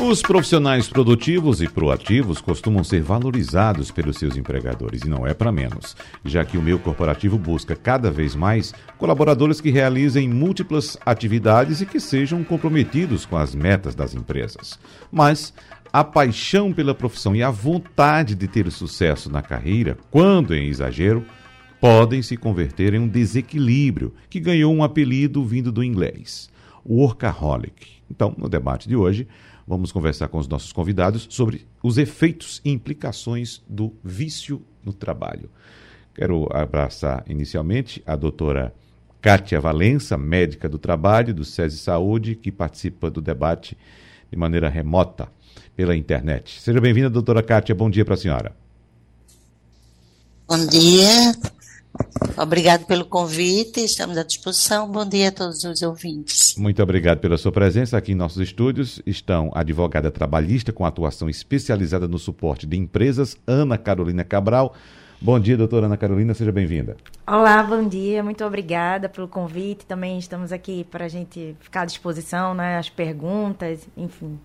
Os profissionais produtivos e proativos costumam ser valorizados pelos seus empregadores e não é para menos, já que o meio corporativo busca cada vez mais colaboradores que realizem múltiplas atividades e que sejam comprometidos com as metas das empresas. Mas a paixão pela profissão e a vontade de ter sucesso na carreira, quando em exagero, podem se converter em um desequilíbrio que ganhou um apelido vindo do inglês, workaholic. Então, no debate de hoje, vamos conversar com os nossos convidados sobre os efeitos e implicações do vício no trabalho. Quero abraçar inicialmente a doutora Kátia Valença, médica do trabalho do SESI Saúde, que participa do debate de maneira remota pela internet. Seja bem-vinda, doutora Kátia. Bom dia para a senhora. Bom dia. Obrigado pelo convite, estamos à disposição. Bom dia a todos os ouvintes. Muito obrigado pela sua presença. Aqui em nossos estúdios estão a advogada trabalhista com atuação especializada no suporte de empresas, Ana Carolina Cabral. Bom dia, doutora Ana Carolina, seja bem-vinda. Olá, bom dia, muito obrigada pelo convite. Também estamos aqui para a gente ficar à disposição, né? As perguntas, enfim.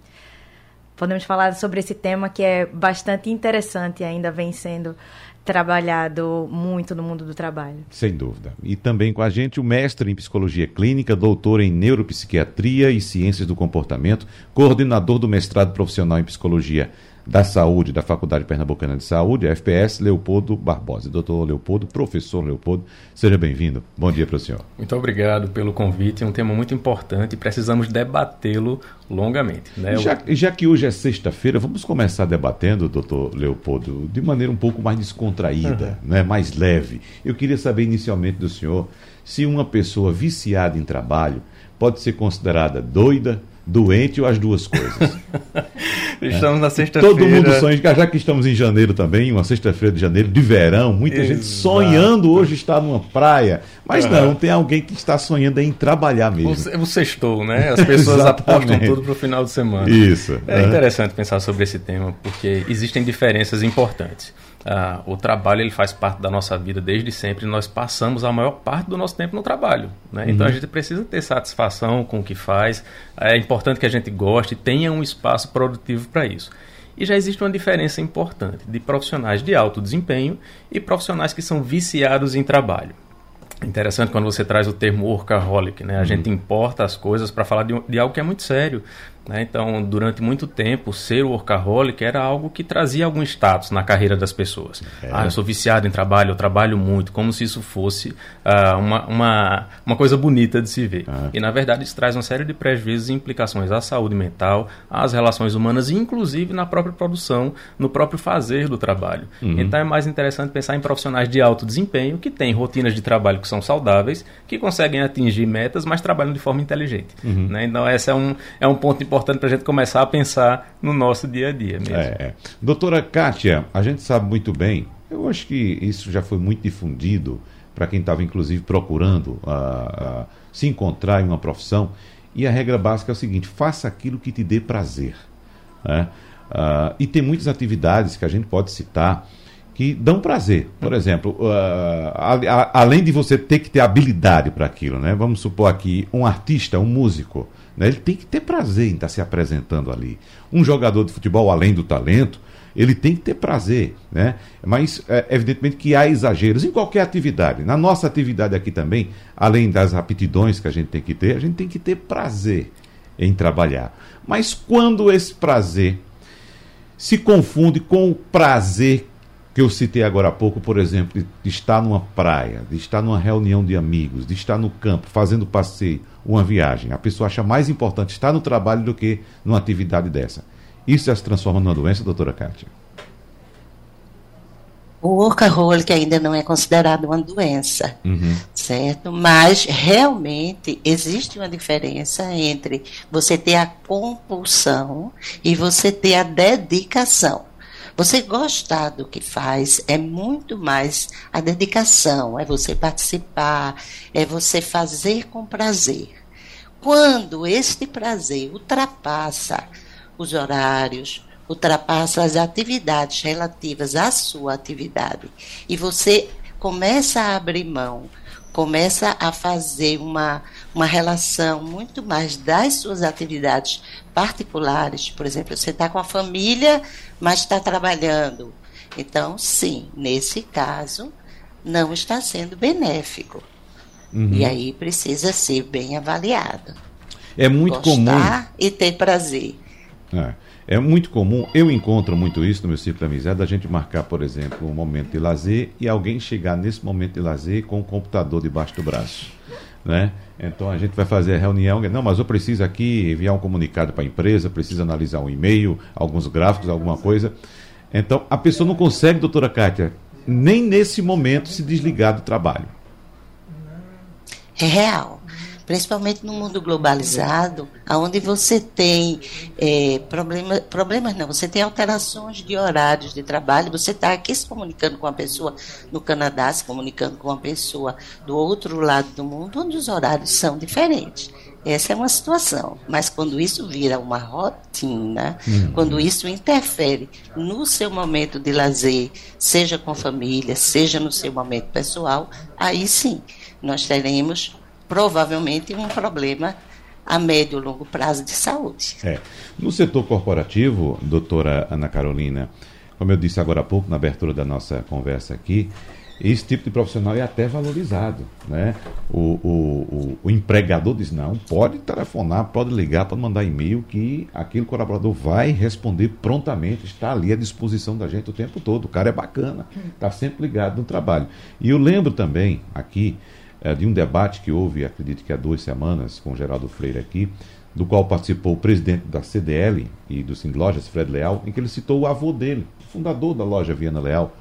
Podemos falar sobre esse tema que é bastante interessante e ainda vem sendo trabalhado muito no mundo do trabalho. Sem dúvida. E também com a gente o mestre em psicologia clínica, doutor em neuropsiquiatria e ciências do comportamento, coordenador do mestrado profissional em psicologia da Saúde da Faculdade Pernambucana de Saúde, FPS, Leopoldo Barbosa. Doutor Leopoldo, professor Leopoldo, seja bem-vindo. Bom dia para o senhor. Muito obrigado pelo convite. É um tema muito importante e precisamos debatê-lo longamente. Né? Já, já que hoje é sexta-feira, vamos começar debatendo, doutor Leopoldo, de maneira um pouco mais descontraída, uhum. né? mais leve. Eu queria saber inicialmente do senhor se uma pessoa viciada em trabalho pode ser considerada doida, doente ou as duas coisas. estamos é. na sexta-feira. Todo mundo sonha, já que estamos em janeiro também, uma sexta-feira de janeiro, de verão, muita Exato. gente sonhando hoje estar numa praia. Mas uhum. não, tem alguém que está sonhando em trabalhar mesmo. O, o sextou, né? As pessoas apostam tudo para o final de semana. Isso. É uhum. interessante pensar sobre esse tema, porque existem diferenças importantes. Ah, o trabalho ele faz parte da nossa vida desde sempre. Nós passamos a maior parte do nosso tempo no trabalho. Né? Então a uhum. gente precisa ter satisfação com o que faz. É importante que a gente goste, tenha um espaço produtivo para isso. E já existe uma diferença importante de profissionais de alto desempenho e profissionais que são viciados em trabalho. Interessante quando você traz o termo workaholic, né? A uhum. gente importa as coisas para falar de, de, algo que é muito sério. Né? Então, durante muito tempo, ser workaholic era algo que trazia algum status na carreira das pessoas. É. Ah, eu sou viciado em trabalho, eu trabalho muito, como se isso fosse uh, uma, uma, uma coisa bonita de se ver. É. E, na verdade, isso traz uma série de prejuízos e implicações à saúde mental, às relações humanas e, inclusive, na própria produção, no próprio fazer do trabalho. Uhum. Então, é mais interessante pensar em profissionais de alto desempenho que têm rotinas de trabalho que são saudáveis, que conseguem atingir metas, mas trabalham de forma inteligente. Uhum. Né? Então, esse é um, é um ponto importante importante para a gente começar a pensar no nosso dia a dia mesmo. É, é. Doutora Kátia, a gente sabe muito bem, eu acho que isso já foi muito difundido para quem estava, inclusive, procurando uh, uh, se encontrar em uma profissão. E a regra básica é o seguinte: faça aquilo que te dê prazer. Né? Uh, e tem muitas atividades que a gente pode citar que dão prazer. Por exemplo, uh, a, a, além de você ter que ter habilidade para aquilo, né? Vamos supor aqui um artista, um músico, né? ele tem que ter prazer em estar se apresentando ali. Um jogador de futebol, além do talento, ele tem que ter prazer, né? Mas é, evidentemente que há exageros em qualquer atividade. Na nossa atividade aqui também, além das aptidões que a gente tem que ter, a gente tem que ter prazer em trabalhar. Mas quando esse prazer se confunde com o prazer que eu citei agora há pouco, por exemplo, de estar numa praia, de estar numa reunião de amigos, de estar no campo, fazendo passeio, uma viagem. A pessoa acha mais importante estar no trabalho do que numa atividade dessa. Isso já se transforma numa doença, doutora Kátia? O workaholic ainda não é considerado uma doença, uhum. certo? Mas realmente existe uma diferença entre você ter a compulsão e você ter a dedicação. Você gostar do que faz é muito mais a dedicação, é você participar, é você fazer com prazer. quando este prazer ultrapassa os horários, ultrapassa as atividades relativas à sua atividade e você começa a abrir mão, começa a fazer uma, uma relação muito mais das suas atividades particulares. Por exemplo, você está com a família, mas está trabalhando. Então, sim, nesse caso, não está sendo benéfico. Uhum. E aí precisa ser bem avaliado. É muito Gostar comum. e ter prazer. É. É muito comum, eu encontro muito isso no meu ciclo de amizade, a gente marcar, por exemplo, um momento de lazer e alguém chegar nesse momento de lazer com o computador debaixo do braço. Né? Então a gente vai fazer a reunião, não, mas eu preciso aqui enviar um comunicado para a empresa, preciso analisar um e-mail, alguns gráficos, alguma coisa. Então a pessoa não consegue, doutora Kátia, nem nesse momento se desligar do trabalho. É real principalmente no mundo globalizado, onde você tem é, problema, problemas, não, você tem alterações de horários de trabalho, você está aqui se comunicando com uma pessoa no Canadá, se comunicando com uma pessoa do outro lado do mundo, onde os horários são diferentes. Essa é uma situação, mas quando isso vira uma rotina, uhum. quando isso interfere no seu momento de lazer, seja com a família, seja no seu momento pessoal, aí sim nós teremos provavelmente um problema a médio e longo prazo de saúde. É. No setor corporativo, doutora Ana Carolina, como eu disse agora há pouco na abertura da nossa conversa aqui, esse tipo de profissional é até valorizado. Né? O, o, o, o, empregador diz, não, pode telefonar, pode ligar, pode mandar e-mail, que aquele colaborador vai responder prontamente, está ali à disposição da gente o tempo todo. O cara é bacana, está sempre ligado no trabalho. E eu lembro também aqui é, de um debate que houve, acredito que há duas semanas, com o Geraldo Freire aqui, do qual participou o presidente da CDL e do Sim Lojas, Fred Leal, em que ele citou o avô dele, fundador da loja Viana Leal.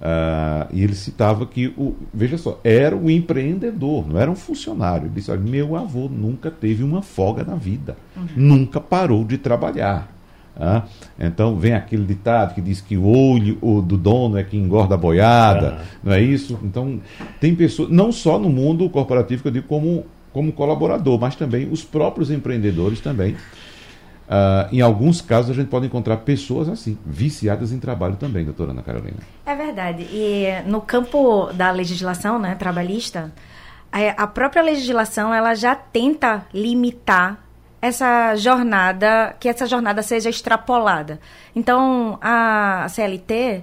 Uh, e ele citava que, o, veja só, era um empreendedor, não era um funcionário. Ele disse: meu avô nunca teve uma folga na vida, uhum. nunca parou de trabalhar. Ah, então vem aquele ditado que diz que o olho o do dono é que engorda a boiada, ah. não é isso? Então tem pessoas, não só no mundo corporativo que eu digo como, como colaborador, mas também os próprios empreendedores também. Uh, em alguns casos a gente pode encontrar pessoas assim, viciadas em trabalho também, doutora Ana Carolina. É verdade. E no campo da legislação né, trabalhista, a própria legislação ela já tenta limitar essa jornada, que essa jornada seja extrapolada. Então, a CLT,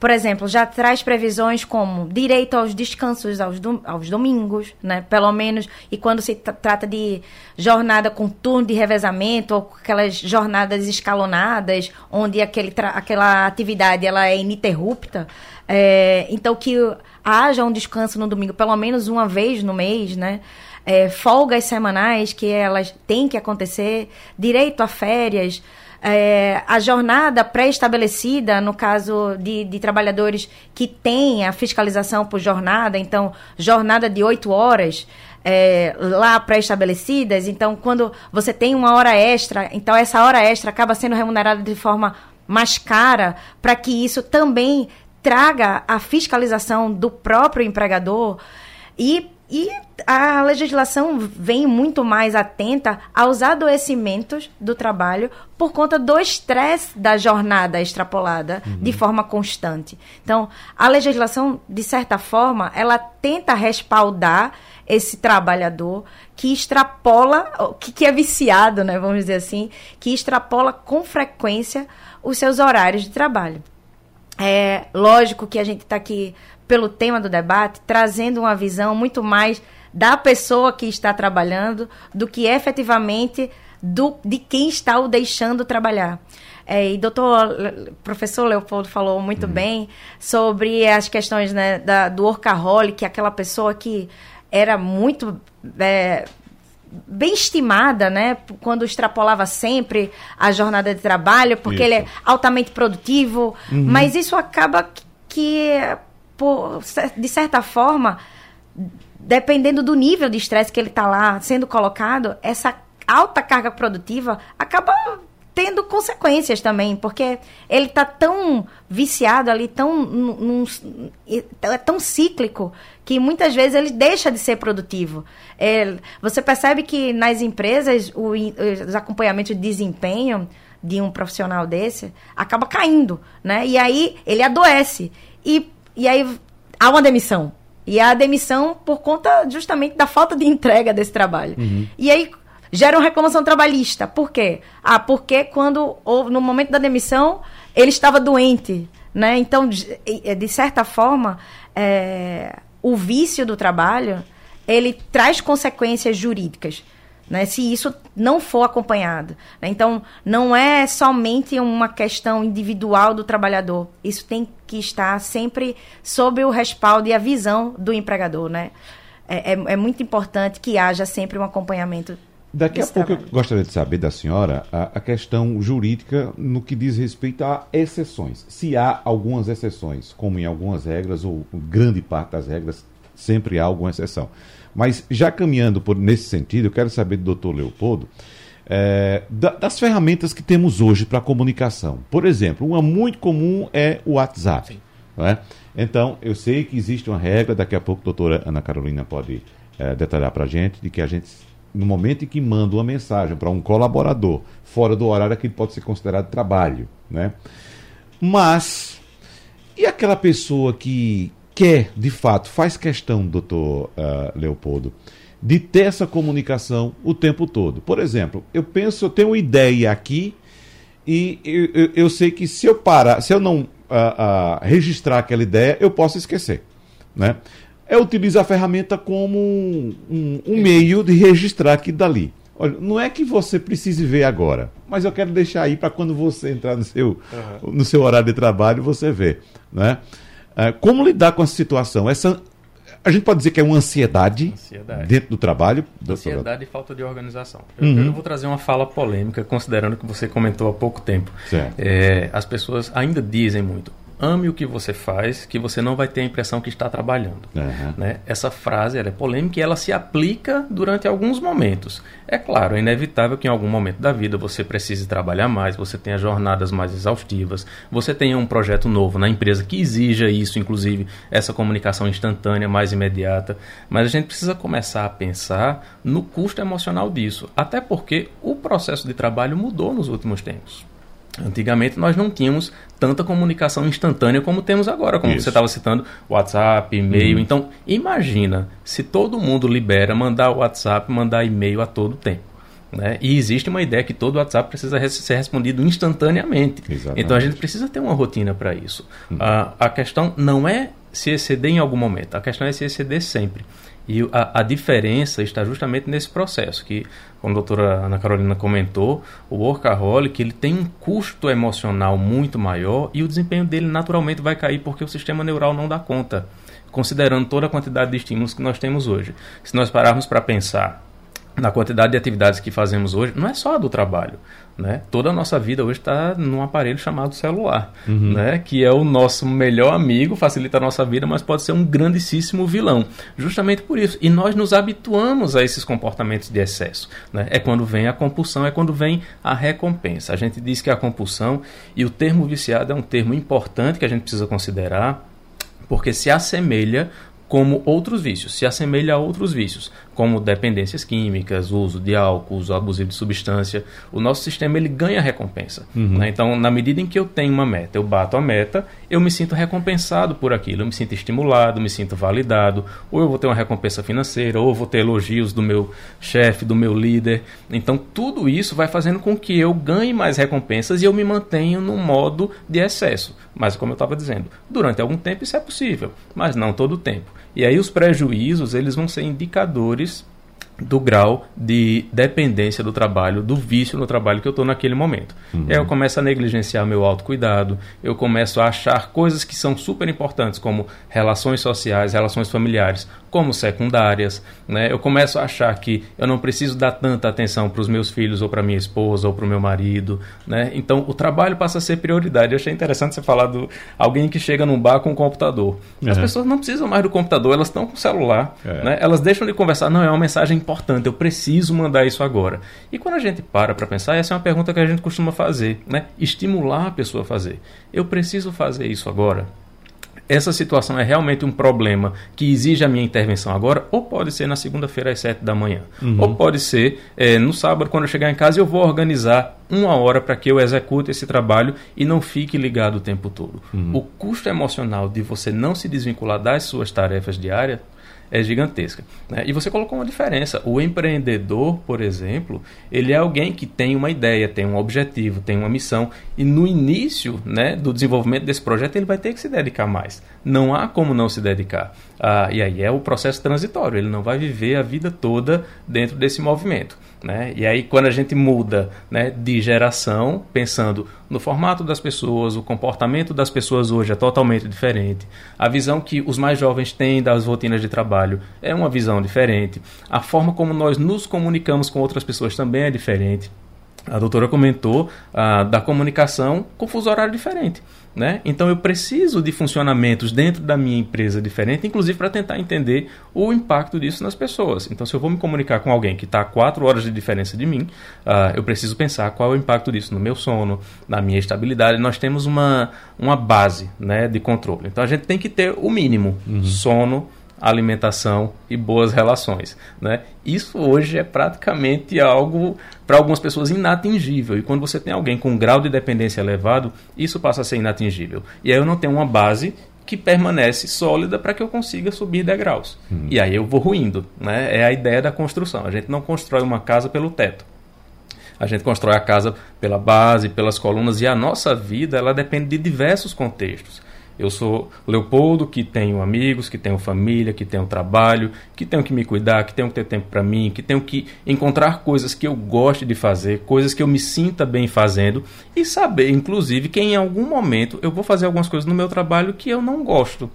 por exemplo, já traz previsões como direito aos descansos aos, aos domingos, né? Pelo menos, e quando se trata de jornada com turno de revezamento ou aquelas jornadas escalonadas, onde aquele aquela atividade ela é ininterrupta, é, então que haja um descanso no domingo, pelo menos uma vez no mês, né? É, folgas semanais que elas têm que acontecer, direito a férias, é, a jornada pré-estabelecida, no caso de, de, trabalhadores que têm a fiscalização por jornada, então, jornada de oito horas. É, lá pré-estabelecidas, então quando você tem uma hora extra, então essa hora extra acaba sendo remunerada de forma mais cara, para que isso também traga a fiscalização do próprio empregador e e a legislação vem muito mais atenta aos adoecimentos do trabalho por conta do estresse da jornada extrapolada uhum. de forma constante. Então, a legislação, de certa forma, ela tenta respaldar esse trabalhador que extrapola, que, que é viciado, né, vamos dizer assim, que extrapola com frequência os seus horários de trabalho. É lógico que a gente está aqui pelo tema do debate, trazendo uma visão muito mais da pessoa que está trabalhando do que efetivamente do, de quem está o deixando trabalhar. É, e doutor, professor Leopoldo falou muito uhum. bem sobre as questões né, da, do workaholic, aquela pessoa que era muito é, bem estimada, né? Quando extrapolava sempre a jornada de trabalho, porque isso. ele é altamente produtivo, uhum. mas isso acaba que por, de certa forma, dependendo do nível de estresse que ele está lá sendo colocado, essa alta carga produtiva acaba tendo consequências também, porque ele está tão viciado ali, tão, num, é tão cíclico, que muitas vezes ele deixa de ser produtivo. É, você percebe que nas empresas o, os acompanhamentos de desempenho de um profissional desse acaba caindo, né? E aí ele adoece. E, e aí há uma demissão. E a demissão por conta justamente da falta de entrega desse trabalho. Uhum. E aí gera uma reclamação trabalhista. Por quê? Ah, porque quando no momento da demissão ele estava doente, né? Então, de, de certa forma, é, o vício do trabalho ele traz consequências jurídicas. Né, se isso não for acompanhado. Né? Então, não é somente uma questão individual do trabalhador. Isso tem que estar sempre sob o respaldo e a visão do empregador. Né? É, é, é muito importante que haja sempre um acompanhamento Daqui a pouco trabalho. eu gostaria de saber da senhora a, a, questão jurídica no que diz respeito a exceções. Se há algumas exceções, como em algumas regras, ou grande parte das regras, sempre há alguma exceção. Mas já caminhando por, nesse sentido, eu quero saber do doutor Leopoldo é, da, das ferramentas que temos hoje para comunicação. Por exemplo, uma muito comum é o WhatsApp. É? Então, eu sei que existe uma regra, daqui a pouco a doutora Ana Carolina pode é, detalhar para a gente, de que a gente no momento em que manda uma mensagem para um colaborador fora do horário, aquilo pode ser considerado trabalho, né? Mas e aquela pessoa que quer, de fato, faz questão, doutor uh, Leopoldo, de ter essa comunicação o tempo todo? Por exemplo, eu penso, eu tenho uma ideia aqui e eu, eu, eu sei que se eu parar, se eu não uh, uh, registrar aquela ideia, eu posso esquecer, né? É utilizar a ferramenta como um, um, um meio de registrar aquilo dali. Olha, não é que você precise ver agora, mas eu quero deixar aí para quando você entrar no seu, uhum. no seu horário de trabalho você ver. Né? É, como lidar com essa situação? Essa, a gente pode dizer que é uma ansiedade, ansiedade. dentro do trabalho. Ansiedade e falta de organização. Eu, uhum. eu, vou trazer uma fala polêmica, considerando que você comentou há pouco tempo. É, as pessoas ainda dizem muito ame o que você faz, que você não vai ter a impressão que está trabalhando. Uhum. Né? Essa frase é polêmica e ela se aplica durante alguns momentos. É claro, é inevitável que em algum momento da vida você precise trabalhar mais, você tenha jornadas mais exaustivas, você tenha um projeto novo na empresa que exija isso, inclusive essa comunicação instantânea, mais imediata. Mas a gente precisa começar a pensar no custo emocional disso, até porque o processo de trabalho mudou nos últimos tempos. Antigamente nós não tínhamos tanta comunicação instantânea como temos agora, como Isso. você estava citando, WhatsApp, e-mail. Uhum. Então, imagina se todo mundo libera mandar WhatsApp, mandar e-mail a todo tempo. Né? E existe uma ideia que todo WhatsApp precisa ser respondido instantaneamente. Exatamente. Então a gente precisa ter uma rotina para isso. Uhum. A, a questão não é se exceder em algum momento, a questão é se exceder sempre. E a, a, diferença está justamente nesse processo, que, como a doutora Ana Carolina comentou, o workaholic ele tem um custo emocional muito maior e o desempenho dele naturalmente vai cair porque o sistema neural não dá conta, considerando toda a quantidade de estímulos que nós temos hoje. Se nós pararmos para pensar na quantidade de atividades que fazemos hoje, não é só a do trabalho. Né? Toda a nossa vida hoje está num aparelho chamado celular, uhum. né? que é o nosso melhor amigo, facilita a nossa vida, mas pode ser um grandíssimo vilão. Justamente por isso. E nós nos habituamos a esses comportamentos de excesso. Né? É quando vem a compulsão, é quando vem a recompensa. A gente diz que a compulsão, e o termo viciado é um termo importante que a gente precisa considerar, porque se assemelha como outros vícios, se assemelha a outros vícios, como dependências químicas, uso de álcool, uso abusivo de substância. O nosso sistema ele ganha recompensa. Uhum. Né? Então, na medida em que eu tenho uma meta, eu bato a meta, eu me sinto recompensado por aquilo, eu me sinto estimulado, me sinto validado, ou eu vou ter uma recompensa financeira, ou eu vou ter elogios do meu chefe, do meu líder. Então, tudo isso vai fazendo com que eu ganhe mais recompensas e eu me mantenha no modo de excesso. Mas, como eu estava dizendo, durante algum tempo isso é possível, mas não todo o tempo. E aí os prejuízos eles vão ser indicadores do grau de dependência do trabalho, do vício no trabalho que eu estou naquele momento. Uhum. E aí eu começo a negligenciar meu autocuidado, eu começo a achar coisas que são super importantes, como relações sociais, relações familiares, como secundárias. Né? Eu começo a achar que eu não preciso dar tanta atenção para os meus filhos, ou para minha esposa, ou para o meu marido. Né? Então o trabalho passa a ser prioridade. Eu achei interessante você falar do alguém que chega num bar com um computador. As uhum. pessoas não precisam mais do computador, elas estão com o celular. É. Né? Elas deixam de conversar, não, é uma mensagem importante eu preciso mandar isso agora. E quando a gente para para pensar, essa é uma pergunta que a gente costuma fazer, né? Estimular a pessoa a fazer. Eu preciso fazer isso agora? essa situação é realmente um problema que exige a minha intervenção agora, ou pode ser na segunda-feira às sete da manhã, uhum. ou pode ser é, no sábado, quando eu chegar em casa, eu vou organizar uma hora para que eu execute esse trabalho e não fique ligado o tempo todo. Uhum. O custo emocional de você não se desvincular das suas tarefas diárias é gigantesca. Né? E você colocou uma diferença. O empreendedor, por exemplo, ele é alguém que tem uma ideia, tem um objetivo, tem uma missão. E no início né, do desenvolvimento desse projeto, ele vai ter que se dedicar mais. Não há como não se dedicar. Ah, e aí é o processo transitório. Ele não vai viver a vida toda dentro desse movimento. Né? E aí, quando a gente muda né, de geração, pensando no formato das pessoas, o comportamento das pessoas hoje é totalmente diferente, a visão que os mais jovens têm das rotinas de trabalho é uma visão diferente, a forma como nós nos comunicamos com outras pessoas também é diferente. A doutora comentou ah, da comunicação com fuso horário diferente. Né? Então eu preciso de funcionamentos dentro da minha empresa diferente, inclusive para tentar entender o impacto disso nas pessoas. Então, se eu vou me comunicar com alguém que está a quatro horas de diferença de mim, uh, eu preciso pensar qual é o impacto disso no meu sono, na minha estabilidade. Nós temos uma, uma base né, de controle. Então a gente tem que ter o mínimo: uhum. sono, alimentação e boas relações. Né? Isso hoje é praticamente algo, para algumas pessoas, inatingível. E quando você tem alguém com um grau de dependência elevado, isso passa a ser inatingível. E aí eu não tenho uma base que permanece sólida para que eu consiga subir degraus. Hum. E aí eu vou ruindo. Né? É a ideia da construção. A gente não constrói uma casa pelo teto. A gente constrói a casa pela base, pelas colunas, e a nossa vida ela depende de diversos contextos. Eu sou Leopoldo, que tenho amigos, que tenho família, que tenho trabalho, que tenho que me cuidar, que tenho que ter tempo para mim, que tenho que encontrar coisas que eu goste de fazer, coisas que eu me sinta bem fazendo e saber, inclusive, que em algum momento eu vou fazer algumas coisas no meu trabalho que eu não gosto.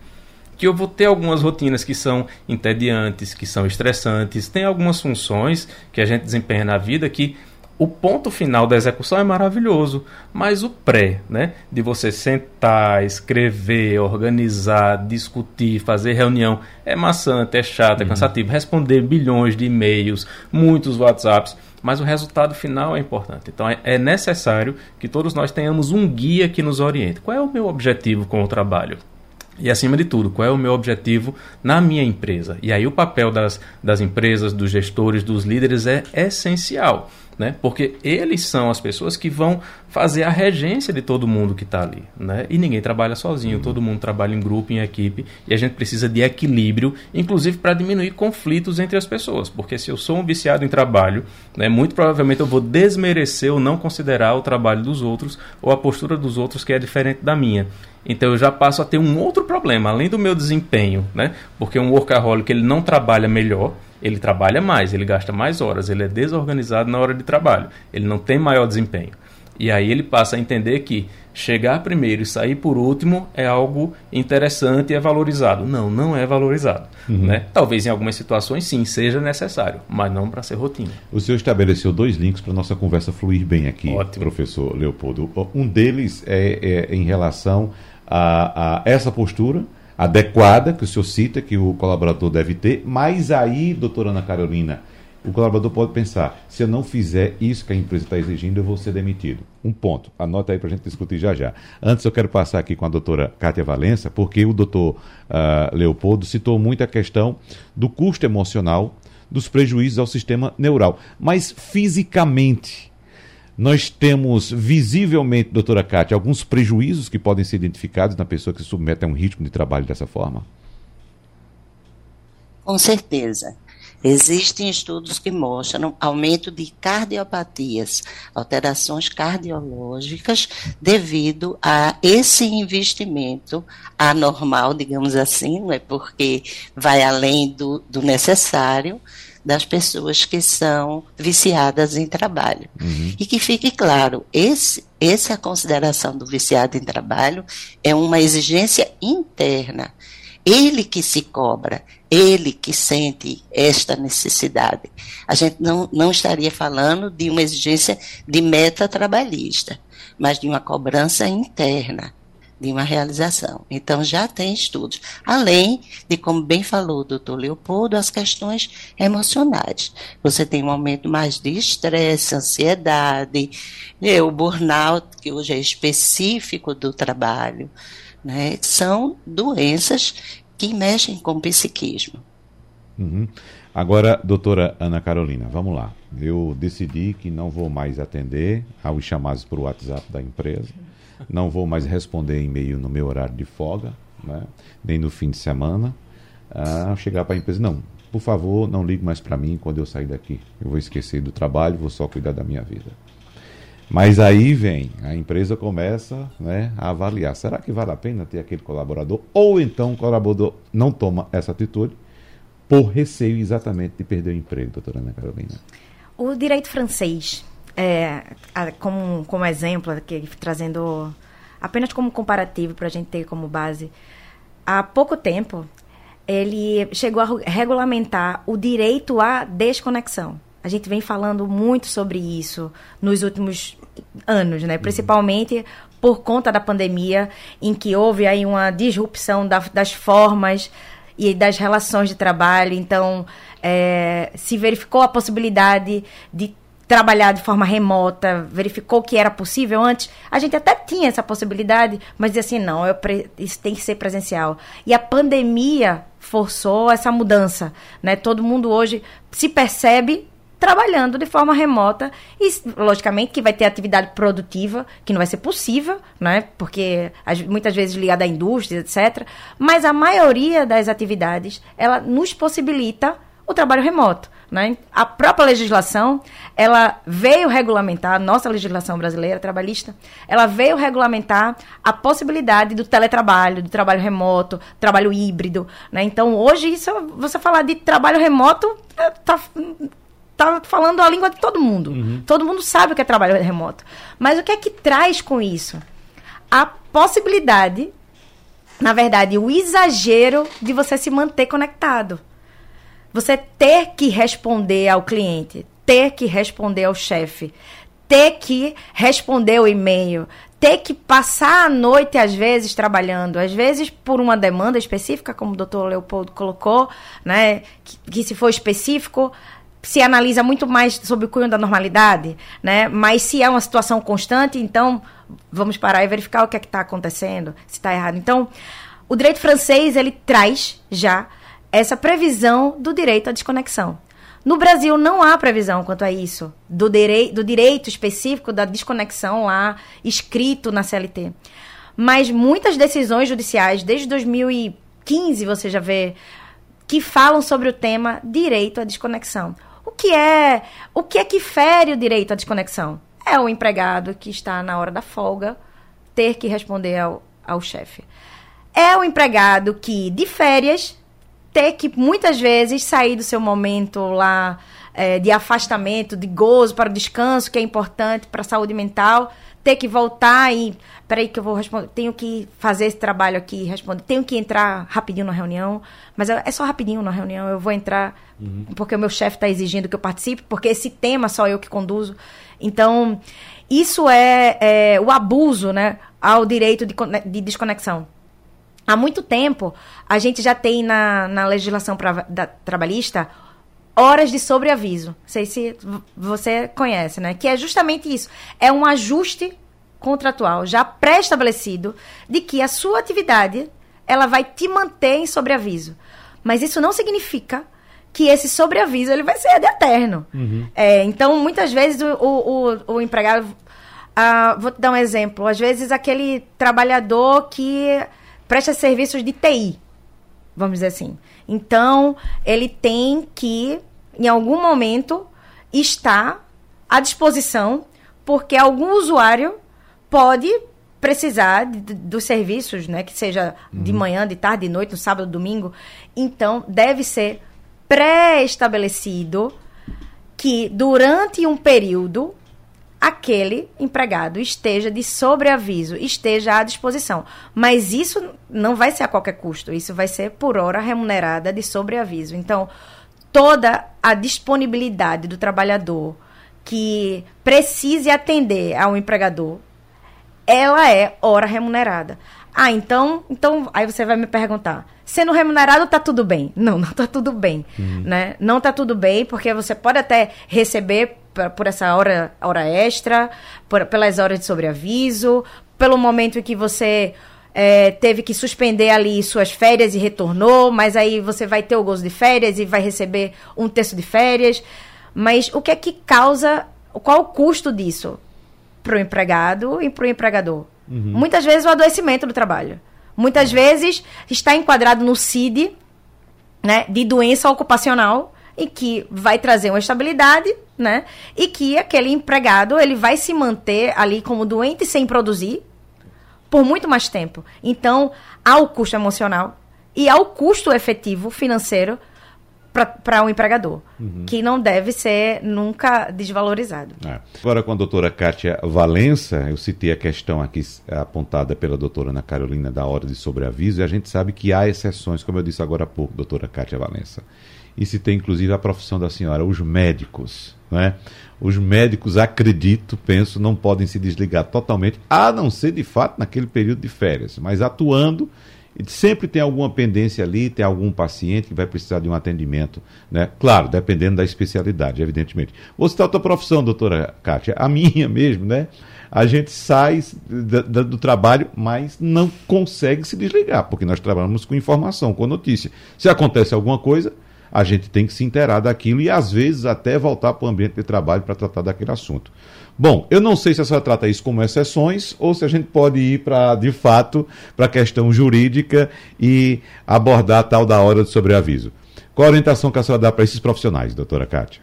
Que eu vou ter algumas rotinas que são entediantes, que são estressantes, tem algumas funções que a gente desempenha na vida que o ponto final da execução é maravilhoso, mas o pré, né, de você sentar, escrever, organizar, discutir, fazer reunião, é maçante, é chato, é uhum. cansativo, responder bilhões de e-mails, muitos WhatsApps, mas o resultado final é importante. Então é, é necessário que todos nós tenhamos um guia que nos oriente. Qual é o meu objetivo com o trabalho? E acima de tudo, qual é o meu objetivo na minha empresa? E aí o papel das, das empresas, dos gestores, dos líderes é essencial né? Porque eles são as pessoas que vão fazer a regência de todo mundo que está ali, né? E ninguém trabalha sozinho, uhum. todo mundo trabalha em grupo, em equipe, e a gente precisa de equilíbrio, inclusive para diminuir conflitos entre as pessoas, porque se eu sou um viciado em trabalho, né, muito provavelmente eu vou desmerecer ou não considerar o trabalho dos outros ou a postura dos outros que é diferente da minha. Então eu já passo a ter um outro problema, além do meu desempenho, né? Porque um workaholic ele não trabalha melhor, ele trabalha mais, ele gasta mais horas, ele é desorganizado na hora de trabalho, ele não tem maior desempenho. E aí ele passa a entender que chegar primeiro e sair por último é algo interessante e é valorizado. Não, não é valorizado. Uhum. Né? Talvez em algumas situações sim seja necessário, mas não para ser rotina. O senhor estabeleceu dois links para nossa conversa fluir bem aqui, Ótimo. professor Leopoldo. Um deles é, é em relação a, a essa postura adequada que o senhor cita, que o colaborador deve ter, mas aí, doutora Ana Carolina, o colaborador pode pensar: se eu não fizer isso que a empresa está exigindo, eu vou ser demitido. Um ponto. Anota aí para a gente discutir já já. Antes, eu quero passar aqui com a doutora Kátia Valença, porque o doutor uh, Leopoldo citou muito a questão do custo emocional dos prejuízos ao sistema neural. Mas fisicamente, nós temos visivelmente, doutora Cátia, alguns prejuízos que podem ser identificados na pessoa que se submete a um ritmo de trabalho dessa forma? Com certeza. Existem estudos que mostram aumento de cardiopatias, alterações cardiológicas, devido a esse investimento anormal, digamos assim, não é porque vai além do, do necessário, das pessoas que são viciadas em trabalho. Uhum. E que fique claro, esse, essa consideração do viciado em trabalho é uma exigência interna. Ele que se cobra, ele que sente esta necessidade. A gente não, não estaria falando de uma exigência de meta trabalhista, mas de uma cobrança interna de uma realização. Então, já tem estudos. Além de, como bem falou o doutor Leopoldo, as questões emocionais. Você tem um aumento mais de estresse, ansiedade, né, o burnout, que hoje é específico do trabalho. Né? São doenças que mexem com o psiquismo. Uhum. Agora, doutora Ana Carolina, vamos lá. Eu decidi que não vou mais atender aos chamados por WhatsApp da empresa, não vou mais responder e-mail no meu horário de folga, né? nem no fim de semana. Ah, chegar para a empresa, não, por favor, não ligue mais para mim quando eu sair daqui. Eu vou esquecer do trabalho, vou só cuidar da minha vida. Mas aí vem, a empresa começa né, a avaliar: será que vale a pena ter aquele colaborador? Ou então o colaborador não toma essa atitude por receio exatamente de perder o emprego, doutora Ana Carolina? O direito francês, é, como, como exemplo, aqui, trazendo apenas como comparativo para a gente ter como base, há pouco tempo ele chegou a regulamentar o direito à desconexão. A gente vem falando muito sobre isso nos últimos anos, né? Principalmente por conta da pandemia, em que houve aí uma disrupção da, das formas e das relações de trabalho. Então, é, se verificou a possibilidade de trabalhar de forma remota, verificou que era possível antes. A gente até tinha essa possibilidade, mas dizia assim, não, isso tem que ser presencial. E a pandemia forçou essa mudança, né? Todo mundo hoje se percebe trabalhando de forma remota e logicamente que vai ter atividade produtiva que não vai ser possível, né? Porque muitas vezes ligada à indústria, etc. Mas a maioria das atividades ela nos possibilita o trabalho remoto. Né? A própria legislação, ela veio regulamentar, nossa legislação brasileira trabalhista, ela veio regulamentar a possibilidade do teletrabalho, do trabalho remoto, trabalho híbrido. Né? Então, hoje, isso, você falar de trabalho remoto, está tá falando a língua de todo mundo. Uhum. Todo mundo sabe o que é trabalho remoto. Mas o que é que traz com isso? A possibilidade, na verdade, o exagero de você se manter conectado. Você ter que responder ao cliente, ter que responder ao chefe, ter que responder o e-mail, ter que passar a noite, às vezes, trabalhando, às vezes por uma demanda específica, como o doutor Leopoldo colocou, né? Que, que, se for específico, se analisa muito mais sobre o cunho da normalidade, né? Mas se é uma situação constante, então vamos parar e verificar o que é que está acontecendo, se está errado. Então, o direito francês ele traz já essa previsão do direito à desconexão. No Brasil não há previsão quanto a isso, do, direi do direito específico da desconexão lá escrito na CLT. Mas muitas decisões judiciais, desde 2015 você já vê, que falam sobre o tema direito à desconexão. O que é, o que é que fere o direito à desconexão? É o empregado que está na hora da folga ter que responder ao, ao chefe. É o empregado que, de férias, ter que muitas vezes sair do seu momento lá é, de afastamento, de gozo para o descanso, que é importante para a saúde mental, ter que voltar e. Peraí, que eu vou responder. Tenho que fazer esse trabalho aqui e responder. Tenho que entrar rapidinho na reunião. Mas é só rapidinho na reunião. Eu vou entrar uhum. porque o meu chefe está exigindo que eu participe, porque esse tema só eu que conduzo. Então, isso é, é o abuso né, ao direito de, de desconexão. Há muito tempo, a gente já tem na, na legislação pra, da, trabalhista horas de sobreaviso. Não sei se você conhece, né? Que é justamente isso. É um ajuste contratual já pré-estabelecido de que a sua atividade ela vai te manter em sobreaviso. Mas isso não significa que esse sobreaviso ele vai ser de eterno. Uhum. É, então, muitas vezes o, o, o empregado... Uh, vou te dar um exemplo. Às vezes aquele trabalhador que presta serviços de TI, vamos dizer assim. Então, ele tem que, em algum momento, estar à disposição, porque algum usuário pode precisar de, de, dos serviços, né, que seja uhum. de manhã, de tarde, de noite, no sábado, domingo. Então, deve ser pré-estabelecido que durante um período aquele empregado esteja de sobreaviso, esteja à disposição. Mas isso não vai ser a qualquer custo, isso vai ser por hora remunerada de sobreaviso. Então, toda a disponibilidade do trabalhador que precise atender ao empregador, ela é hora remunerada. Ah, então, então aí você vai me perguntar, sendo remunerado tá tudo bem? Não, não tá tudo bem, uhum. né? Não tá tudo bem porque você pode até receber por essa hora, hora extra, por, pelas horas de sobreaviso, pelo momento em que você é, teve que suspender ali suas férias e retornou, mas aí você vai ter o gozo de férias e vai receber um terço de férias. Mas o que é que causa, qual o custo disso para o empregado e para o empregador? Uhum. Muitas vezes o adoecimento do trabalho. Muitas uhum. vezes está enquadrado no CID, né, de doença ocupacional, e que vai trazer uma estabilidade, né? E que aquele empregado ele vai se manter ali como doente sem produzir por muito mais tempo. Então, há o custo emocional e há o custo efetivo financeiro para o um empregador, uhum. que não deve ser nunca desvalorizado. É. Agora, com a doutora Kátia Valença, eu citei a questão aqui apontada pela doutora Ana Carolina da hora de sobreaviso, e a gente sabe que há exceções, como eu disse agora há pouco, doutora Kátia Valença. E citei inclusive a profissão da senhora, os médicos. Né? Os médicos, acredito, penso, não podem se desligar totalmente, a não ser de fato naquele período de férias, mas atuando sempre tem alguma pendência ali, tem algum paciente que vai precisar de um atendimento, né? Claro, dependendo da especialidade, evidentemente. Vou citar outra profissão, doutora Kátia, a minha mesmo, né? A gente sai do trabalho, mas não consegue se desligar, porque nós trabalhamos com informação, com notícia. Se acontece alguma coisa, a gente tem que se inteirar daquilo e, às vezes, até voltar para o ambiente de trabalho para tratar daquele assunto. Bom, eu não sei se a senhora trata isso como exceções ou se a gente pode ir para, de fato, para a questão jurídica e abordar a tal da hora de sobreaviso. Qual a orientação que a senhora dá para esses profissionais, doutora Kátia?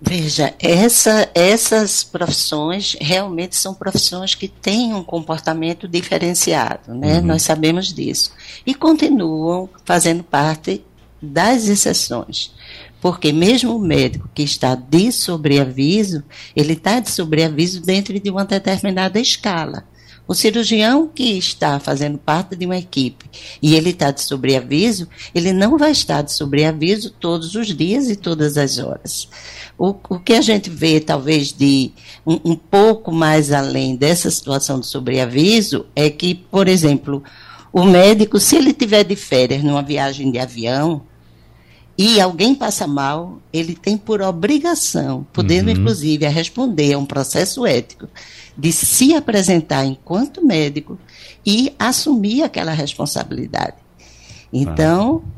Veja, essa, essas profissões realmente são profissões que têm um comportamento diferenciado, né? Uhum. Nós sabemos disso. E continuam fazendo parte das exceções. Porque mesmo o médico que está de sobreaviso, ele está de sobreaviso dentro de uma determinada escala. O cirurgião que está fazendo parte de uma equipe e ele está de sobreaviso, ele não vai estar de sobreaviso todos os dias e todas as horas. O, o que a gente vê, talvez, de um, um pouco mais além dessa situação de sobreaviso, é que, por exemplo, o médico, se ele tiver de férias numa viagem de avião, e alguém passa mal, ele tem por obrigação, podendo uhum. inclusive responder a um processo ético, de se apresentar enquanto médico e assumir aquela responsabilidade. Então, ah.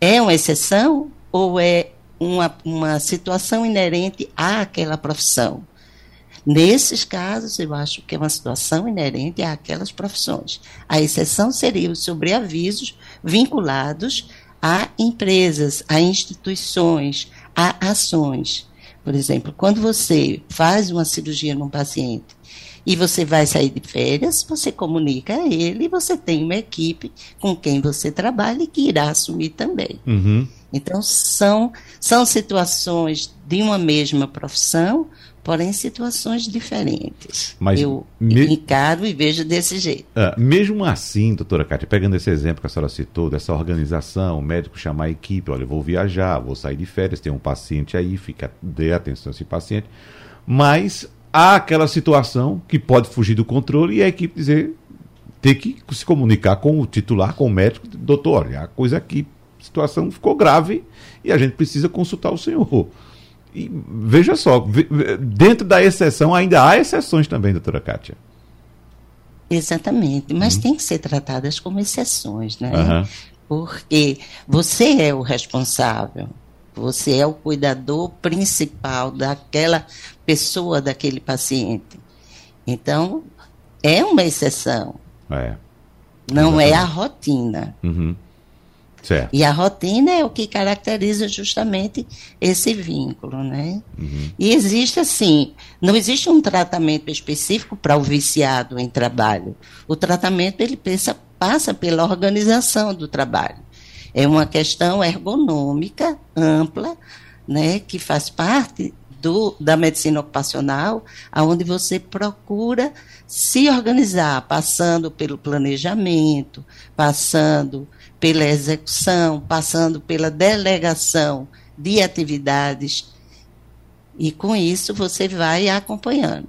é uma exceção ou é uma, uma situação inerente àquela profissão? Nesses casos, eu acho que é uma situação inerente àquelas profissões. A exceção seria os sobreavisos vinculados a empresas, a instituições, a ações. Por exemplo, quando você faz uma cirurgia num paciente e você vai sair de férias, você comunica a ele e você tem uma equipe com quem você trabalha e que irá assumir também. Uhum. Então, são, são situações de uma mesma profissão, porém situações diferentes. Mas eu me... encaro e vejo desse jeito. Uh, mesmo assim, doutora Cátia, pegando esse exemplo que a senhora citou, dessa organização, o médico chamar a equipe, olha, eu vou viajar, vou sair de férias, tem um paciente aí, fica, dê atenção a esse paciente, mas há aquela situação que pode fugir do controle e a equipe dizer, ter que se comunicar com o titular, com o médico, doutor, olha, a coisa aqui, a situação ficou grave e a gente precisa consultar o senhor. E veja só, dentro da exceção ainda há exceções também, doutora Kátia. Exatamente, mas uhum. tem que ser tratadas como exceções, né? Uhum. Porque você é o responsável, você é o cuidador principal daquela pessoa, daquele paciente. Então, é uma exceção. É. Não Exatamente. é a rotina. Uhum. Certo. E a rotina é o que caracteriza justamente esse vínculo, né? Uhum. E existe assim, não existe um tratamento específico para o viciado em trabalho. O tratamento ele pensa, passa pela organização do trabalho. É uma questão ergonômica ampla, né, que faz parte do, da medicina ocupacional, aonde você procura se organizar, passando pelo planejamento, passando pela execução, passando pela delegação de atividades, e com isso você vai acompanhando.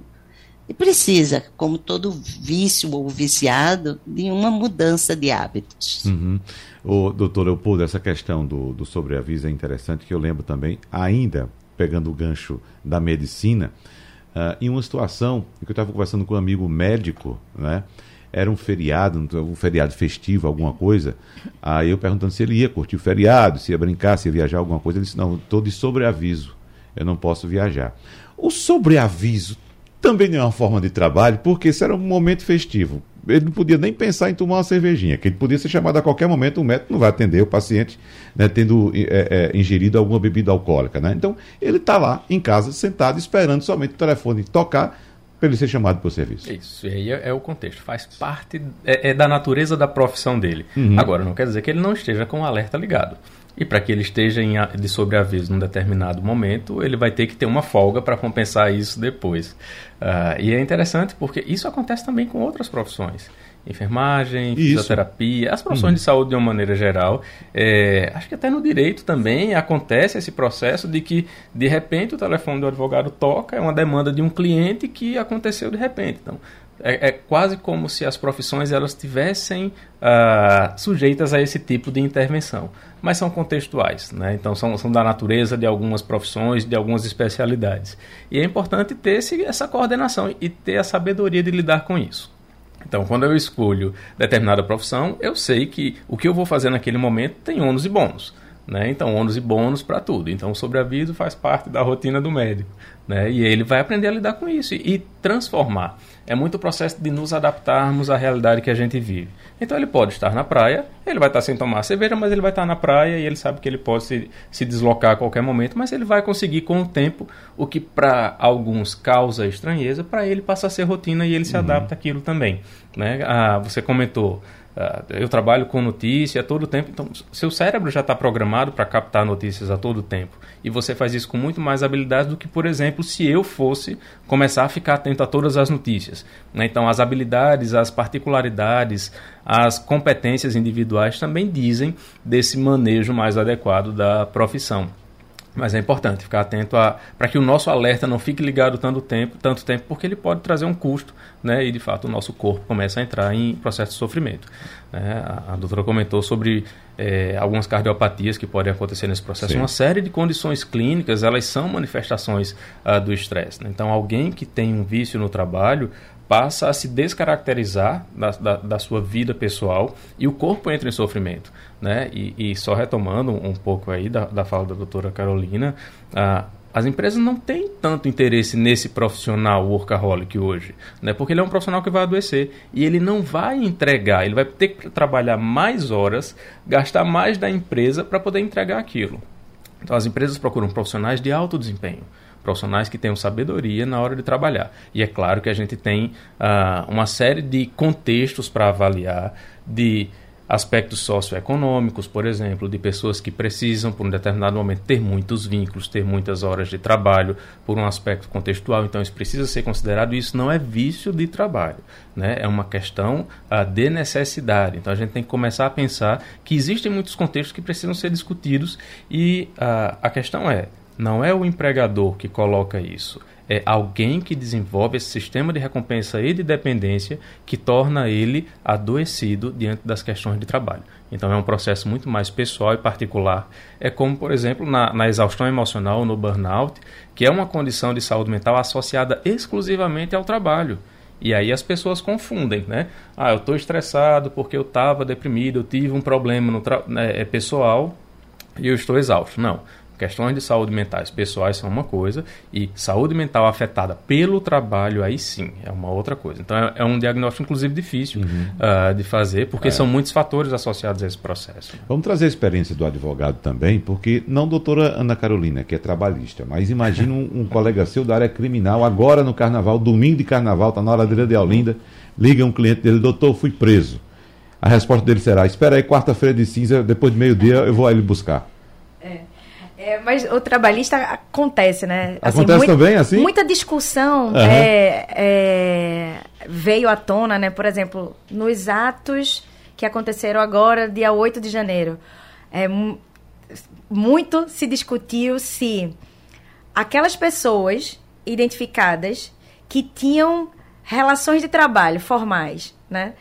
E precisa, como todo vício ou viciado, de uma mudança de hábitos. Uhum. O doutor Leopoldo, essa questão do, do sobreaviso é interessante, que eu lembro também, ainda pegando o gancho da medicina, uh, em uma situação que eu estava conversando com um amigo médico, né? Era um feriado, um feriado festivo, alguma coisa. Aí eu perguntando se ele ia curtir o feriado, se ia brincar, se ia viajar, alguma coisa. Ele disse: Não, estou de sobreaviso, eu não posso viajar. O sobreaviso também não é uma forma de trabalho, porque isso era um momento festivo ele não podia nem pensar em tomar uma cervejinha, que ele podia ser chamado a qualquer momento, o médico não vai atender o paciente né, tendo é, é, ingerido alguma bebida alcoólica. Né? Então, ele está lá em casa, sentado, esperando somente o telefone tocar para ele ser chamado para o serviço. Isso, e aí é, é, o contexto, faz parte, é, é da natureza da profissão dele. Uhum. Agora, não quer dizer que ele não esteja com o alerta ligado. E para que ele esteja em, de sobreaviso num determinado momento, ele vai ter que ter uma folga para compensar isso depois. Uh, e é interessante porque isso acontece também com outras profissões. Enfermagem, isso. fisioterapia, as profissões uhum. de saúde de uma maneira geral. É, acho que até no direito também acontece esse processo de que, de repente, o telefone do advogado toca, é uma demanda de um cliente que aconteceu de repente. Então, é, é, quase como se as profissões elas estivessem uh, sujeitas a esse tipo de intervenção, mas são contextuais, né? então são, são da natureza de algumas profissões, de algumas especialidades. E é importante ter esse, essa coordenação e ter a sabedoria de lidar com isso. Então, quando eu escolho determinada profissão, eu sei que o que eu vou fazer naquele momento tem ônus e bônus. Né? Então, ônus e bônus para tudo. Então, o sobreaviso faz parte da rotina do médico. Né? E ele vai aprender a lidar com isso e, e transformar é muito o processo de nos adaptarmos à realidade que a gente vive. Então ele pode estar na praia, ele vai estar sem tomar cerveja, mas ele vai estar na praia e ele sabe que ele pode se, se deslocar a qualquer momento, mas ele vai conseguir com o tempo o que para alguns causa estranheza, para ele passa a ser rotina e ele se uhum. adapta àquilo também. Né? Ah, você comentou eu trabalho com notícia a todo tempo, então seu cérebro já está programado para captar notícias a todo tempo. E você faz isso com muito mais habilidade do que, por exemplo, se eu fosse começar a ficar atento a todas as notícias. Né? Então, as habilidades, as particularidades, as competências individuais também dizem desse manejo mais adequado da profissão. Mas é importante ficar atento para que o nosso alerta não fique ligado tanto tempo, tanto tempo, porque ele pode trazer um custo, né? E de fato o nosso corpo começa a entrar em processo de sofrimento. Né? A, a doutora comentou sobre é, algumas cardiopatias que podem acontecer nesse processo. Sim. Uma série de condições clínicas, elas são manifestações uh, do estresse. Né? Então, alguém que tem um vício no trabalho passa a se descaracterizar da, da, da, sua vida pessoal e o corpo entra em sofrimento. Né? E, e só retomando um pouco aí da, da fala da doutora Carolina, ah, as empresas não têm tanto interesse nesse profissional workaholic hoje, né? porque ele é um profissional que vai adoecer e ele não vai entregar, ele vai ter que trabalhar mais horas, gastar mais da empresa para poder entregar aquilo. Então as empresas procuram profissionais de alto desempenho profissionais que tenham sabedoria na hora de trabalhar. E é claro que a gente tem uh, uma série de contextos para avaliar, de aspectos socioeconômicos, por exemplo, de pessoas que precisam, por um determinado momento, ter muitos vínculos, ter muitas horas de trabalho, por um aspecto contextual. Então, isso precisa ser considerado. Isso não é vício de trabalho, né? é uma questão uh, de necessidade. Então, a gente tem que começar a pensar que existem muitos contextos que precisam ser discutidos e uh, a questão é não é o empregador que coloca isso, é alguém que desenvolve esse sistema de recompensa e de dependência que torna ele adoecido diante das questões de trabalho. Então é um processo muito mais pessoal e particular. É como, por exemplo, na, na exaustão emocional, no burnout, que é uma condição de saúde mental associada exclusivamente ao trabalho. E aí as pessoas confundem, né? Ah, eu estou estressado porque eu estava deprimido, eu tive um problema no né, é pessoal e eu estou exausto. Não. Questões de saúde mentais pessoais são uma coisa e saúde mental afetada pelo trabalho, aí sim, é uma outra coisa. Então é, é um diagnóstico, inclusive, difícil uhum. uh, de fazer, porque é. são muitos fatores associados a esse processo. Vamos trazer a experiência do advogado também, porque não doutora Ana Carolina, que é trabalhista, mas imagina um, um colega seu da área criminal, agora no carnaval, domingo de carnaval, está na hora de Olinda, liga um cliente dele, doutor, fui preso. A resposta dele será: espera aí, quarta-feira de cinza, depois de meio-dia eu vou ali buscar. É, mas o trabalhista acontece, né? Assim, acontece muito, também, assim? Muita discussão uhum. é, é, veio à tona, né? Por exemplo, nos atos que aconteceram agora, dia 8 de janeiro. É, muito se discutiu se aquelas pessoas identificadas que tinham relações de trabalho formais, né?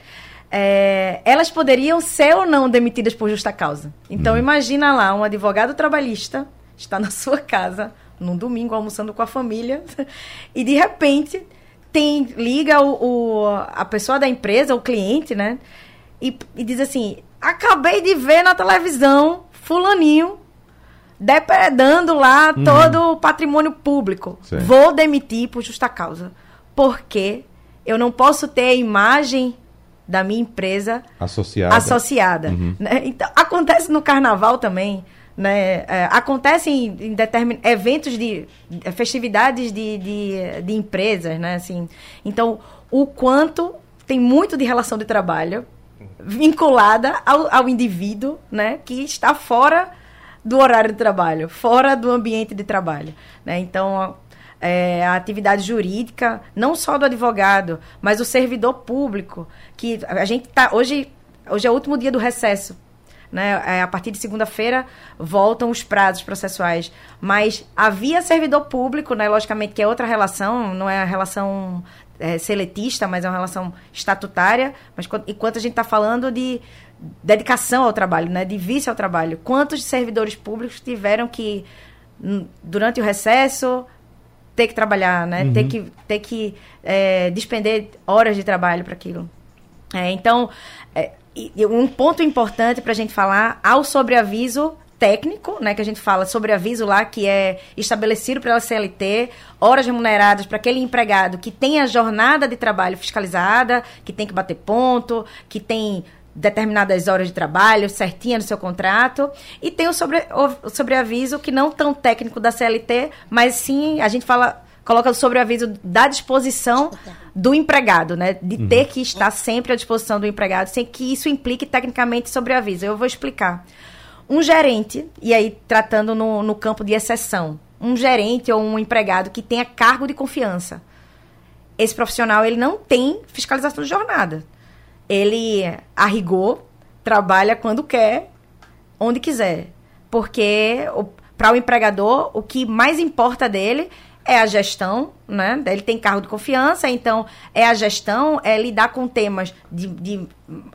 É, elas poderiam ser ou não demitidas por justa causa. Então, hum. imagina lá, um advogado trabalhista está na sua casa, num domingo, almoçando com a família, e de repente tem liga o, o, a pessoa da empresa, o cliente, né? E, e diz assim: acabei de ver na televisão fulaninho depredando lá uhum. todo o patrimônio público. Sim. Vou demitir por justa causa. Porque eu não posso ter a imagem da minha empresa associada. associada uhum. né? Então, acontece no carnaval também. Né? É, acontece em, em determin... eventos de festividades de, de, de empresas, né? Assim, então, o quanto tem muito de relação de trabalho vinculada ao, ao indivíduo, né? Que está fora do horário de trabalho, fora do ambiente de trabalho. Né? Então, é, a atividade jurídica, não só do advogado, mas o servidor público, que a gente está hoje, hoje é o último dia do recesso. Né? É, a partir de segunda-feira voltam os prazos processuais. Mas havia servidor público, né? logicamente que é outra relação, não é a relação é, seletista, mas é uma relação estatutária. Mas enquanto a gente está falando de dedicação ao trabalho, né, de vício ao trabalho. Quantos servidores públicos tiveram que, durante o recesso, ter que trabalhar, né, uhum. ter que, ter que é, despender horas de trabalho para aquilo? É, então, é, um ponto importante para a gente falar ao sobreaviso técnico, né, que a gente fala sobre aviso lá, que é estabelecido pela CLT, horas remuneradas para aquele empregado que tem a jornada de trabalho fiscalizada, que tem que bater ponto, que tem determinadas horas de trabalho, certinha no seu contrato. E tem o, sobre, o sobreaviso, que não tão técnico da CLT, mas sim, a gente fala, coloca o sobreaviso da disposição do empregado, né? De uhum. ter que estar sempre à disposição do empregado, sem que isso implique tecnicamente sobreaviso. Eu vou explicar. Um gerente, e aí tratando no, no campo de exceção, um gerente ou um empregado que tenha cargo de confiança. Esse profissional, ele não tem fiscalização de jornada ele, a rigor, trabalha quando quer, onde quiser. Porque para o empregador, o que mais importa dele é a gestão, né? Ele tem cargo de confiança, então é a gestão, é lidar com temas de, de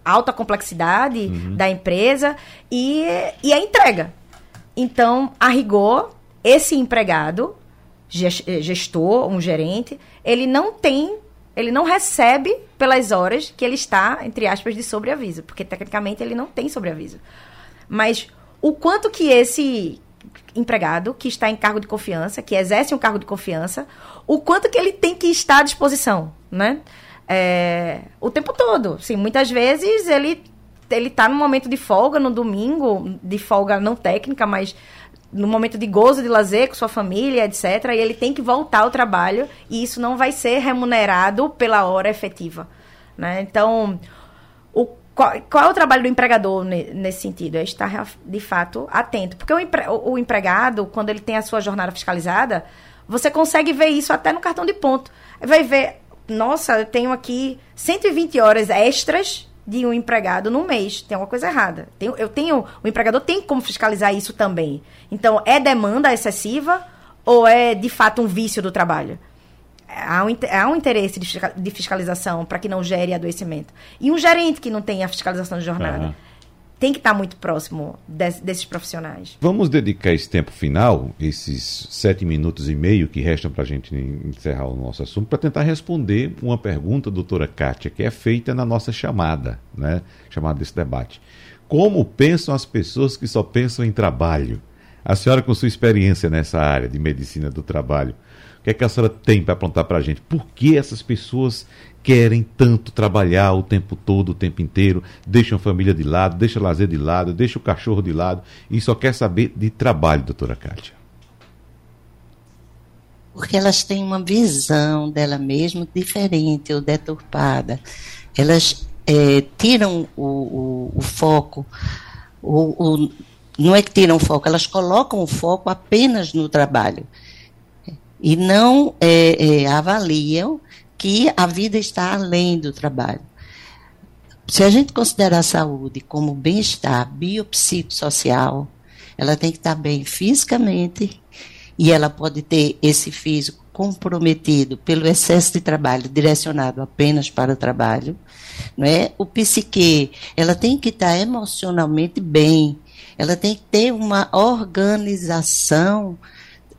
alta complexidade uhum. da empresa e, e a entrega. Então, a rigor, esse empregado, gestor, um gerente, ele não tem ele não recebe pelas horas que ele está, entre aspas, de sobreaviso, porque tecnicamente ele não tem sobreaviso. Mas o quanto que esse empregado que está em cargo de confiança, que exerce um cargo de confiança, o quanto que ele tem que estar à disposição, né? É, o tempo todo. Sim, muitas vezes ele ele está no momento de folga no domingo, de folga não técnica, mas no momento de gozo, de lazer com sua família, etc. E ele tem que voltar ao trabalho e isso não vai ser remunerado pela hora efetiva. Né? Então, o, qual, qual, é o trabalho do empregador nesse sentido? É estar, de fato, atento. Porque o, empre, o empregado, quando ele tem a sua jornada fiscalizada, você consegue ver isso até no cartão de ponto. Vai ver, nossa, eu tenho aqui 120 horas extras de um empregado no mês. Tem uma coisa errada. eu tenho, o empregador tem como fiscalizar isso também. Então, é demanda excessiva ou é de fato um vício do trabalho? Há um, há um interesse de fiscalização para que não gere adoecimento. E um gerente que não tem a fiscalização de jornada. Uhum tem que estar muito próximo desses profissionais. Vamos dedicar esse tempo final, esses sete minutos e meio que restam para a gente encerrar o nosso assunto, para tentar responder uma pergunta, doutora Kátia, que é feita na nossa chamada, né? Chamada desse debate. Como pensam as pessoas que só pensam em trabalho? A senhora, com sua experiência nessa área de medicina do trabalho, o que é que a senhora tem para apontar para a gente? Por que essas pessoas querem tanto trabalhar o tempo todo, o tempo inteiro, deixam a família de lado, deixam o lazer de lado, deixam o cachorro de lado e só quer saber de trabalho, doutora Kátia? Porque elas têm uma visão dela mesma diferente ou deturpada. Elas é, tiram o, o, o foco, o, não é que tiram o foco, elas colocam o foco apenas no trabalho e não é, é, avaliam que a vida está além do trabalho. Se a gente considerar a saúde como bem-estar biopsicossocial, ela tem que estar bem fisicamente e ela pode ter esse físico comprometido pelo excesso de trabalho direcionado apenas para o trabalho, não é? O psique, ela tem que estar emocionalmente bem, ela tem que ter uma organização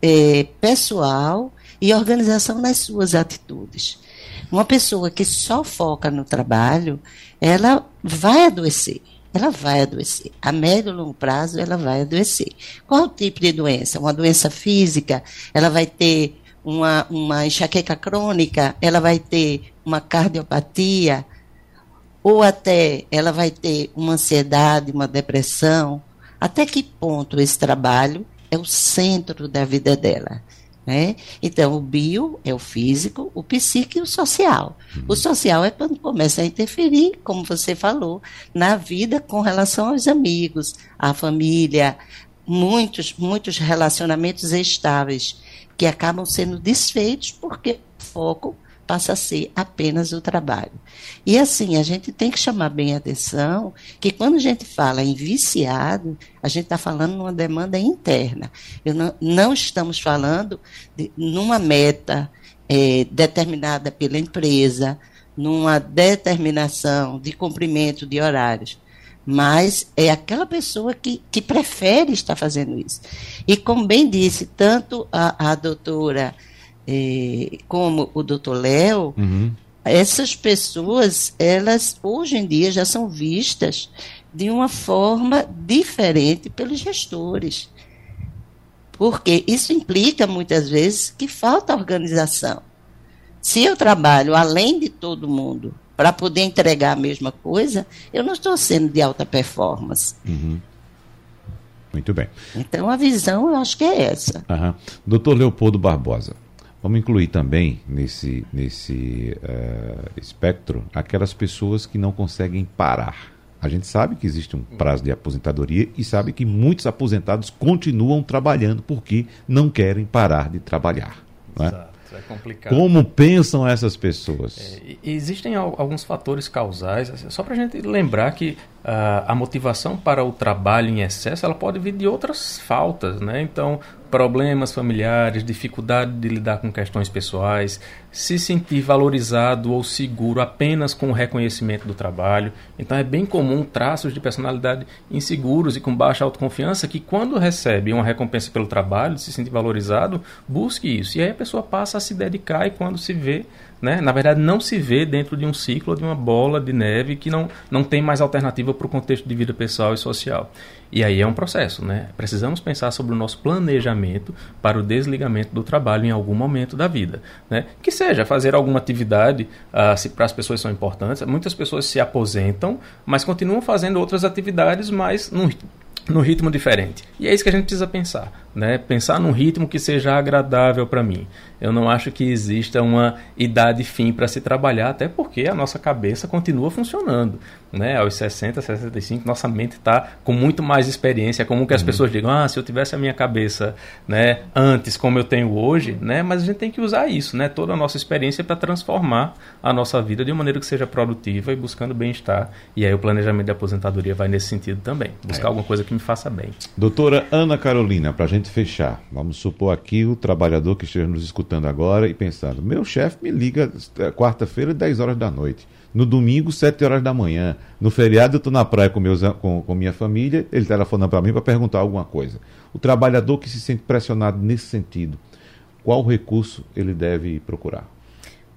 é, pessoal e organização nas suas atitudes. Uma pessoa que só foca no trabalho, ela vai adoecer. Ela vai adoecer. A médio e longo prazo, ela vai adoecer. Qual o tipo de doença? Uma doença física, ela vai ter uma, uma enxaqueca crônica, ela vai ter uma cardiopatia, ou até ela vai ter uma ansiedade, uma depressão. Até que ponto esse trabalho é o centro da vida dela? Né? Então, o bio é o físico, o psíquico e o social. Uhum. O social é quando começa a interferir, como você falou, na vida com relação aos amigos, à família, muitos, muitos relacionamentos estáveis que acabam sendo desfeitos porque o foco passa a ser apenas o trabalho. E assim, a gente tem que chamar bem a atenção que quando a gente fala em viciado, a gente está falando numa demanda interna. Não, não, estamos falando de, numa meta é, determinada pela empresa, numa determinação de cumprimento de horários. Mas é aquela pessoa que, que prefere estar fazendo isso. E como bem disse, tanto a, a doutora como o doutor Léo, uhum. essas pessoas, elas hoje em dia já são vistas de uma forma diferente pelos gestores. Porque isso implica muitas vezes que falta organização. Se eu trabalho além de todo mundo para poder entregar a mesma coisa, eu não estou sendo de alta performance. Uhum. Muito bem. Então a visão eu acho que é essa. Uhum. Doutor Leopoldo Barbosa, Vamos incluir também nesse, nesse uh, espectro aquelas pessoas que não conseguem parar. A gente sabe que existe um prazo de aposentadoria e sabe que muitos aposentados continuam trabalhando porque não querem parar de trabalhar. Né? Exato. É complicado. Como pensam essas pessoas? É, existem alguns fatores causais, assim, só para a gente lembrar que a motivação para o trabalho em excesso ela pode vir de outras faltas, né? Então, problemas familiares, dificuldade de lidar com questões pessoais, se sentir valorizado ou seguro apenas com o reconhecimento do trabalho. Então é bem comum traços de personalidade inseguros e com baixa autoconfiança que quando recebe uma recompensa pelo trabalho, se sente valorizado, busque isso. E aí a pessoa passa a se dedicar e quando se vê né? Na verdade, não se vê dentro de um ciclo de uma bola de neve que não, não tem mais alternativa para o contexto de vida pessoal e social. E aí é um processo, né? Precisamos pensar sobre o nosso planejamento para o desligamento do trabalho em algum momento da vida, né? Que seja fazer alguma atividade, uh, se para as pessoas são importantes. Muitas pessoas se aposentam, mas continuam fazendo outras atividades, mas num, num ritmo diferente. E é isso que a gente precisa pensar, né? Pensar num ritmo que seja agradável para mim. Eu não acho que exista uma idade fim para se trabalhar, até porque a nossa cabeça continua funcionando. Né? Aos 60, 65, nossa mente está com muito mais experiência. É comum que as uhum. pessoas digam, ah, se eu tivesse a minha cabeça né, antes como eu tenho hoje, né? mas a gente tem que usar isso, né? toda a nossa experiência para transformar a nossa vida de uma maneira que seja produtiva e buscando bem-estar. E aí o planejamento de aposentadoria vai nesse sentido também, buscar é. alguma coisa que me faça bem. Doutora Ana Carolina, para a gente fechar, vamos supor aqui o trabalhador que esteja nos escutando agora e pensando: meu chefe me liga é, quarta-feira, 10 horas da noite. No domingo, 7 horas da manhã. No feriado, eu estou na praia com, meus, com, com minha família, ele telefona para mim para perguntar alguma coisa. O trabalhador que se sente pressionado nesse sentido, qual recurso ele deve procurar?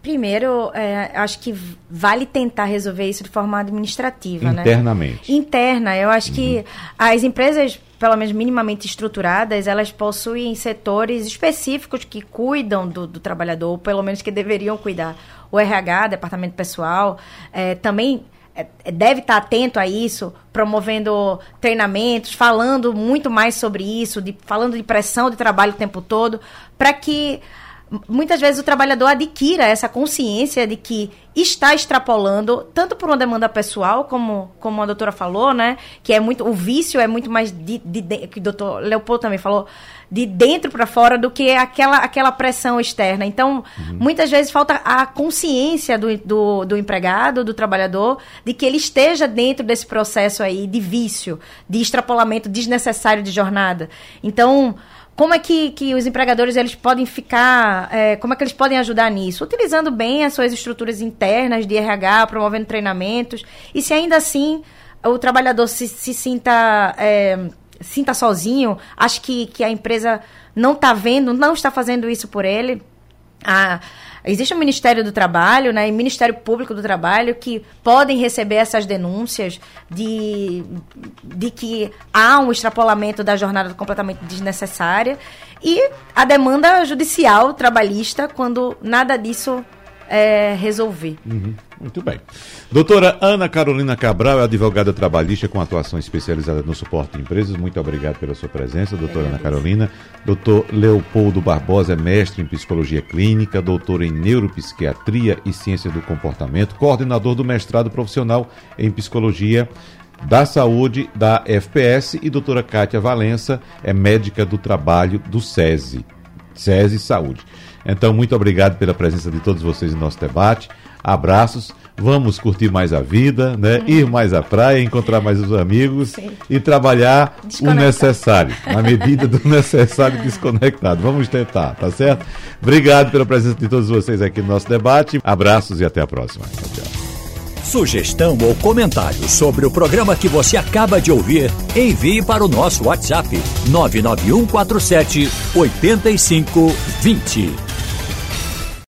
Primeiro, é, acho que vale tentar resolver isso de forma administrativa, né? Internamente. Né? Interna. Eu acho uhum. que as empresas, pelo menos minimamente estruturadas, elas possuem setores específicos que cuidam do, do trabalhador, ou pelo menos que deveriam cuidar. O RH, Departamento Pessoal, é, também é, é, deve estar atento a isso, promovendo treinamentos, falando muito mais sobre isso, de, falando de pressão de trabalho o tempo todo, para que muitas vezes o trabalhador adquira essa consciência de que está extrapolando tanto por uma demanda pessoal, como, como a doutora falou, né? Que é muito. O vício é muito mais de, de, de que o doutor Leopoldo também falou, de dentro para fora do que aquela, aquela pressão externa. Então, uhum. muitas vezes falta a consciência do, do, do empregado, do trabalhador, de que ele esteja dentro desse processo aí de vício, de extrapolamento desnecessário de jornada. Então como é que, que os empregadores eles podem ficar, é, como é que eles podem ajudar nisso? Utilizando bem as suas estruturas internas de RH, promovendo treinamentos, e se ainda assim o trabalhador se, se sinta, é, sinta sozinho, acho que, que a empresa não está vendo, não está fazendo isso por ele, a, existe o Ministério do Trabalho né, e Ministério Público do Trabalho que podem receber essas denúncias de, de que há um extrapolamento da jornada completamente desnecessária. E a demanda judicial trabalhista quando nada disso é, resolver. Uhum. Muito bem. Doutora Ana Carolina Cabral é advogada trabalhista com atuação especializada no suporte de empresas. Muito obrigado pela sua presença, doutora Ana Carolina. Doutor Leopoldo Barbosa é mestre em psicologia clínica, doutor em neuropsiquiatria e ciência do comportamento, coordenador do mestrado profissional em psicologia da Saúde da FPS e doutora Kátia Valença é médica do trabalho do SESI, SESI Saúde. Então, muito obrigado pela presença de todos vocês no nosso debate. Abraços. Vamos curtir mais a vida, né? Uhum. Ir mais à praia, encontrar mais os amigos Sim. e trabalhar o necessário, na medida do necessário desconectado. Vamos tentar, tá certo? Obrigado pela presença de todos vocês aqui no nosso debate. Abraços e até a próxima. Tchau, tchau. Sugestão ou comentário sobre o programa que você acaba de ouvir, envie para o nosso WhatsApp 99147 8520.